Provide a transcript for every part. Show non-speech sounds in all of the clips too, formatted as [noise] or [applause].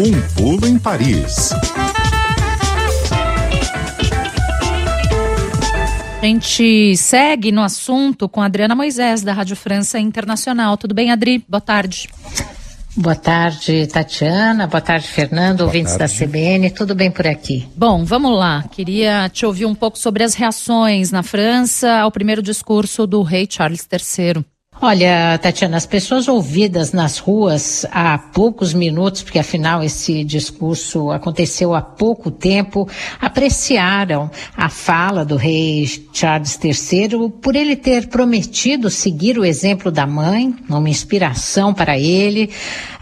Um pulo em Paris. A gente segue no assunto com a Adriana Moisés, da Rádio França Internacional. Tudo bem, Adri? Boa tarde. Boa tarde, Tatiana. Boa tarde, Fernando, Boa ouvintes tarde. da CBN. Tudo bem por aqui? Bom, vamos lá. Queria te ouvir um pouco sobre as reações na França ao primeiro discurso do rei Charles III. Olha, Tatiana, as pessoas ouvidas nas ruas há poucos minutos, porque afinal esse discurso aconteceu há pouco tempo, apreciaram a fala do rei Charles III por ele ter prometido seguir o exemplo da mãe, uma inspiração para ele.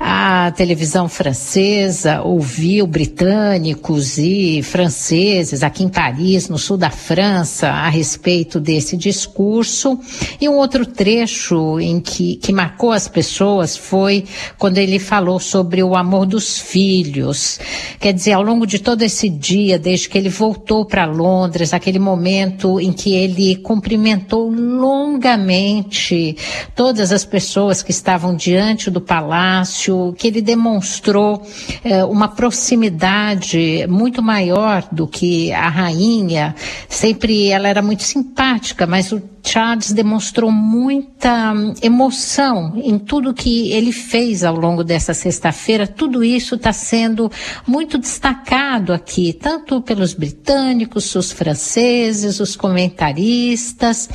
A televisão francesa ouviu britânicos e franceses aqui em Paris, no sul da França, a respeito desse discurso. E um outro trecho em que, que marcou as pessoas foi quando ele falou sobre o amor dos filhos. Quer dizer, ao longo de todo esse dia, desde que ele voltou para Londres, aquele momento em que ele cumprimentou longamente todas as pessoas que estavam diante do palácio, que ele demonstrou eh, uma proximidade muito maior do que a rainha. Sempre ela era muito simpática, mas o Charles demonstrou muita hum, emoção em tudo que ele fez ao longo dessa sexta-feira. Tudo isso está sendo muito destacado aqui, tanto pelos britânicos, os franceses, os comentaristas.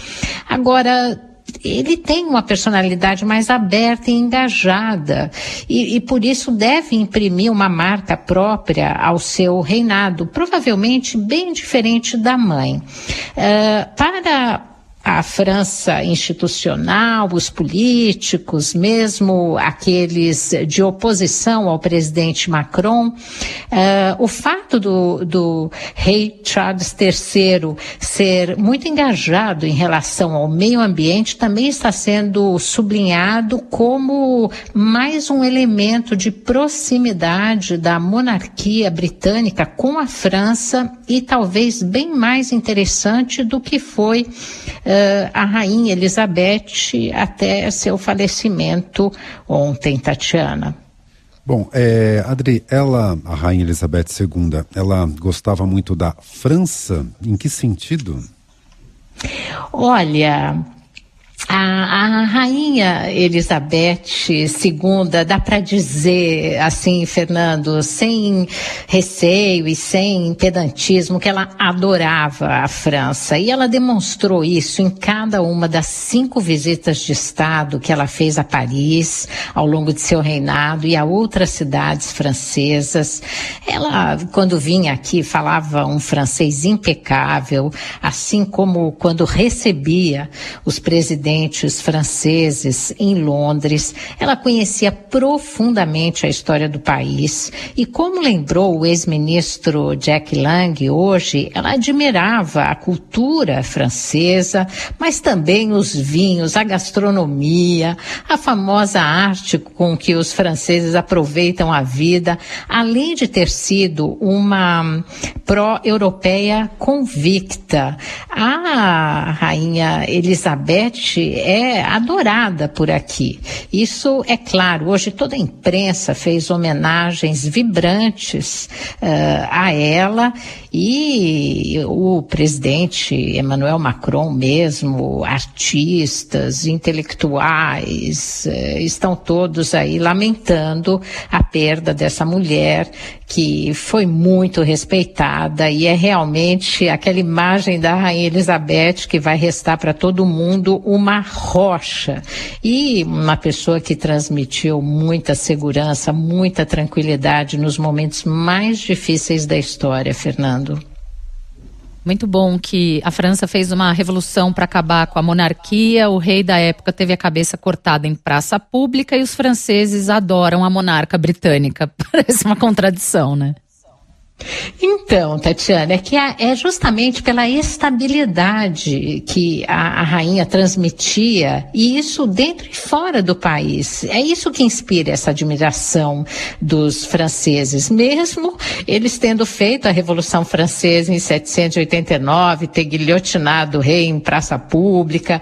Agora, ele tem uma personalidade mais aberta e engajada e, e, por isso deve imprimir uma marca própria ao seu reinado, provavelmente bem diferente da mãe. Uh, para a França institucional, os políticos, mesmo aqueles de oposição ao presidente Macron, uh, o fato do, do, rei Charles III ser muito engajado em relação ao meio ambiente também está sendo sublinhado como mais um elemento de proximidade da monarquia britânica com a França e talvez bem mais interessante do que foi uh, a rainha Elizabeth até seu falecimento ontem, Tatiana. Bom, é, Adri, ela, a rainha Elizabeth II, ela gostava muito da França. Em que sentido? Olha, a, a, rainha Elizabeth II, dá para dizer assim, Fernando, sem receio e sem pedantismo, que ela adorava a França. E ela demonstrou isso em cada uma das cinco visitas de Estado que ela fez a Paris ao longo de seu reinado e a outras cidades francesas. Ela, quando vinha aqui, falava um francês impecável, assim como quando recebia os presidentes franceses em Londres. Ela conhecia profundamente a história do país e, como lembrou o ex-ministro Jack Lang hoje, ela admirava a cultura francesa, mas também os vinhos, a gastronomia, a famosa arte com que os franceses aproveitam a vida, além de ter sido uma pró-europeia convicta. A rainha Elizabeth é adorada por aqui. Isso é claro. Hoje toda a imprensa fez homenagens vibrantes uh, a ela e o presidente Emmanuel Macron mesmo, artistas, intelectuais, uh, estão todos aí lamentando a perda dessa mulher que foi muito respeitada e é realmente aquela imagem da Rainha Elizabeth que vai restar para todo mundo uma rocha e uma pessoa que transmitiu muita segurança, muita tranquilidade nos momentos mais difíceis da história, Fernando. Muito bom que a França fez uma revolução para acabar com a monarquia. O rei da época teve a cabeça cortada em praça pública e os franceses adoram a monarca britânica. [laughs] Parece uma contradição, né? Então, Tatiana, é que é justamente pela estabilidade que a, a, rainha transmitia, e isso dentro e fora do país. É isso que inspira essa admiração dos franceses, mesmo eles tendo feito a Revolução Francesa em 789, ter guilhotinado o rei em praça pública.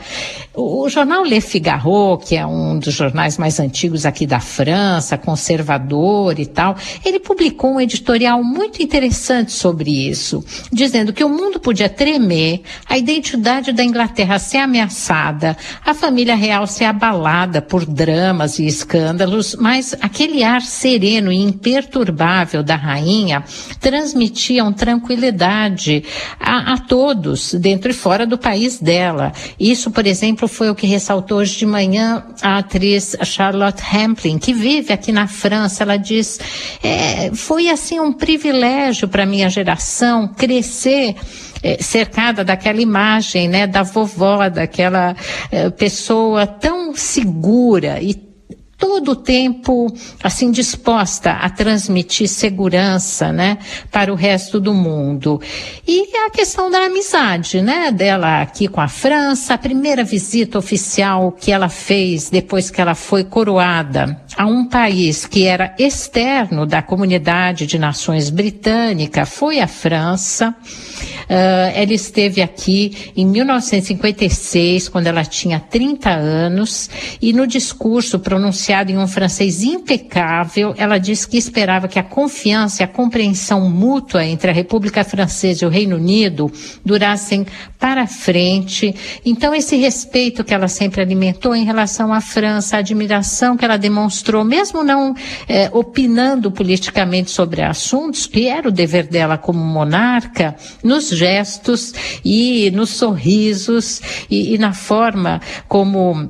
O, o jornal Le Figaro, que é um dos jornais mais antigos aqui da França, conservador e tal, ele publicou um editorial muito interessante sobre isso, dizendo que o mundo podia tremer, a identidade da Inglaterra ser ameaçada, a família real ser abalada por dramas e escândalos, mas aquele ar sereno e imperturbável da rainha transmitiam tranquilidade a, a todos, dentro e fora do país dela. Isso, por exemplo, foi o que ressaltou hoje de manhã a atriz Charlotte Hamplin, que vive aqui na França. Ela diz: é, foi assim um privilégio para minha geração crescer é, cercada daquela imagem, né, da vovó, daquela é, pessoa tão segura e todo o tempo assim disposta a transmitir segurança, né, para o resto do mundo. E a questão da amizade, né, dela aqui com a França, a primeira visita oficial que ela fez depois que ela foi coroada a um país que era externo da comunidade de nações britânica foi a França. Uh, ela esteve aqui em 1956, quando ela tinha 30 anos, e no discurso pronunciado em um francês impecável, ela disse que esperava que a confiança e a compreensão mútua entre a República Francesa e o Reino Unido durassem para frente. Então, esse respeito que ela sempre alimentou em relação à França, a admiração que ela demonstrou, mesmo não eh, opinando politicamente sobre assuntos, que era o dever dela como monarca, nos gestos e nos sorrisos e, e na forma como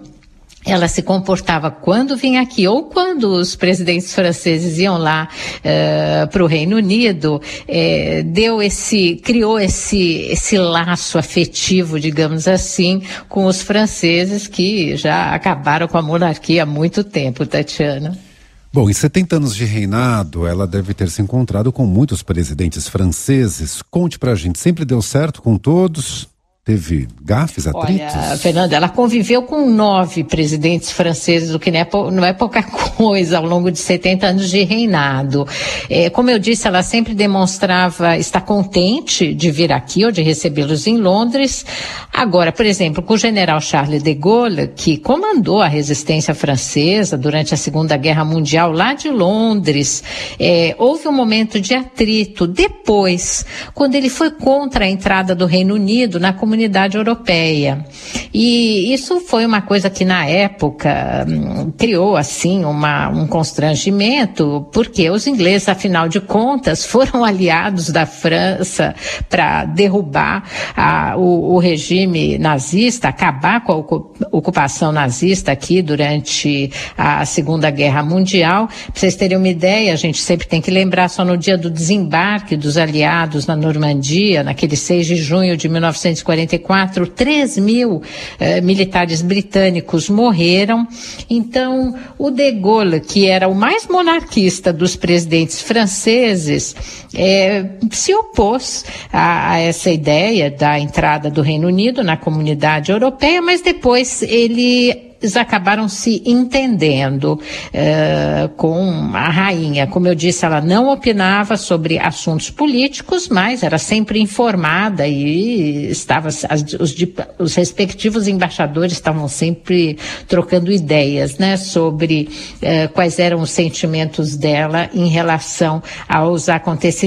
ela se comportava quando vinha aqui ou quando os presidentes franceses iam lá uh, eh, para o Reino Unido, eh, deu esse, criou esse, esse laço afetivo, digamos assim, com os franceses que já acabaram com a monarquia há muito tempo, Tatiana. Bom, em 70 anos de reinado, ela deve ter se encontrado com muitos presidentes franceses. Conte pra gente, sempre deu certo com todos? Teve gafes, atritos? Olha, Fernanda, ela conviveu com nove presidentes franceses, o que não é, não é pouca [laughs] coisa ao longo de 70 anos de reinado. É, como eu disse, ela sempre demonstrava estar contente de vir aqui ou de recebê-los em Londres. Agora, por exemplo, com o general Charles de Gaulle, que comandou a resistência francesa durante a Segunda Guerra Mundial lá de Londres, é, houve um momento de atrito. Depois, quando ele foi contra a entrada do Reino Unido na comunidade comunidade europeia. E isso foi uma coisa que na época hum, criou assim uma, um constrangimento, porque os ingleses, afinal de contas, [laughs] foram aliados da França para derrubar a, o, o, regime nazista, acabar com a ocupação nazista aqui durante a Segunda Guerra Mundial. Para vocês terem uma ideia, a gente sempre tem que lembrar só no dia do desembarque dos aliados na Normandia, naquele 6 de junho de 1940 1944, 3 mil eh, militares britânicos morreram. Então, o de Gaulle, que era o mais monarquista dos presidentes franceses, eh, se opôs a, a essa ideia da entrada do Reino Unido na comunidade europeia, mas depois ele eles acabaram se entendendo uh, com a rainha. Como eu disse, ela não opinava sobre assuntos políticos, mas era sempre informada e estava as, os, os, respectivos embaixadores estavam sempre trocando ideias, né, sobre uh, quais eram os sentimentos dela em relação aos acontecimentos.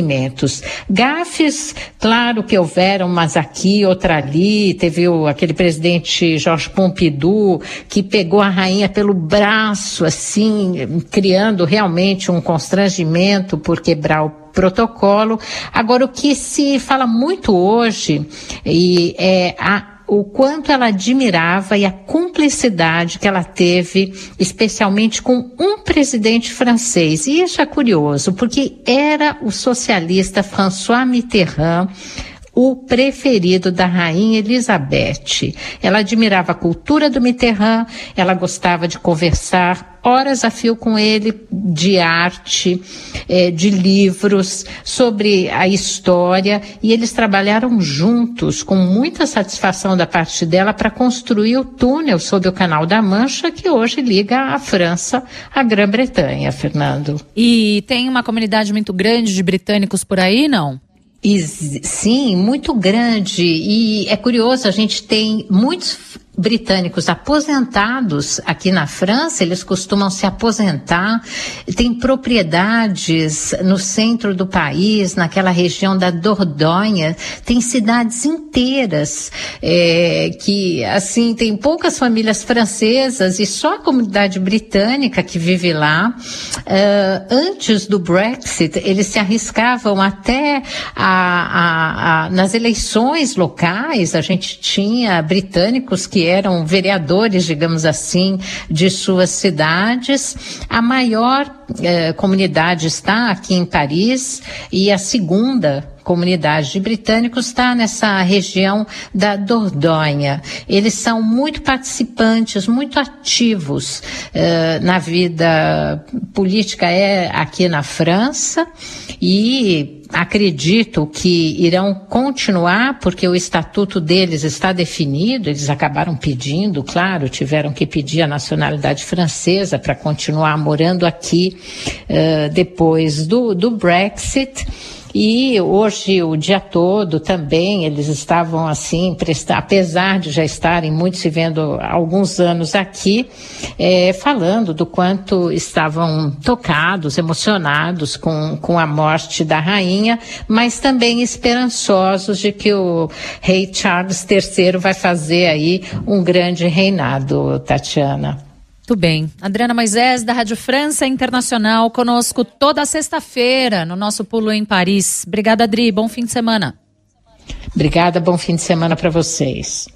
Gafes, claro que houveram, mas aqui, outra ali, teve o, aquele presidente Jorge Pompidou que pegou a rainha pelo braço, assim, criando realmente um constrangimento por quebrar o protocolo. Agora, o que se fala muito hoje e é a o quanto ela admirava e a cumplicidade que ela teve, especialmente com um presidente francês. E isso é curioso, porque era o socialista François Mitterrand o preferido da rainha Elizabeth. Ela admirava a cultura do Mitterrand, ela gostava de conversar horas a fio com ele de arte, é, de livros, sobre a história, e eles trabalharam juntos, com muita satisfação da parte dela, para construir o túnel sob o Canal da Mancha, que hoje liga a França à Grã-Bretanha, Fernando. E tem uma comunidade muito grande de britânicos por aí, não? E, sim, muito grande. E é curioso, a gente tem muitos britânicos aposentados aqui na França, eles costumam se aposentar, tem propriedades no centro do país, naquela região da Dordogne, tem cidades inteiras é, que, assim, tem poucas famílias francesas e só a comunidade britânica que vive lá. Uh, antes do Brexit, eles se arriscavam até a, a, a, nas eleições locais, a gente tinha britânicos que eram vereadores, digamos assim, de suas cidades. A maior eh, comunidade está aqui em Paris e a segunda comunidade de britânicos está nessa região da Dordogne. Eles são muito participantes, muito ativos eh, na vida política é aqui na França e acredito que irão continuar, porque o estatuto deles está definido, eles acabaram pedindo, claro, tiveram que pedir a nacionalidade francesa para continuar morando aqui uh, depois do, do Brexit. E hoje, o dia todo também, eles estavam assim, apesar de já estarem muito se vendo há alguns anos aqui, é, falando do quanto estavam tocados, emocionados com, com a morte da rainha, mas também esperançosos de que o rei Charles III vai fazer aí um grande reinado, Tatiana. Muito bem. Adriana Moisés, da Rádio França Internacional, conosco toda sexta-feira no nosso Pulo em Paris. Obrigada, Adri. Bom fim de semana. Obrigada, bom fim de semana para vocês.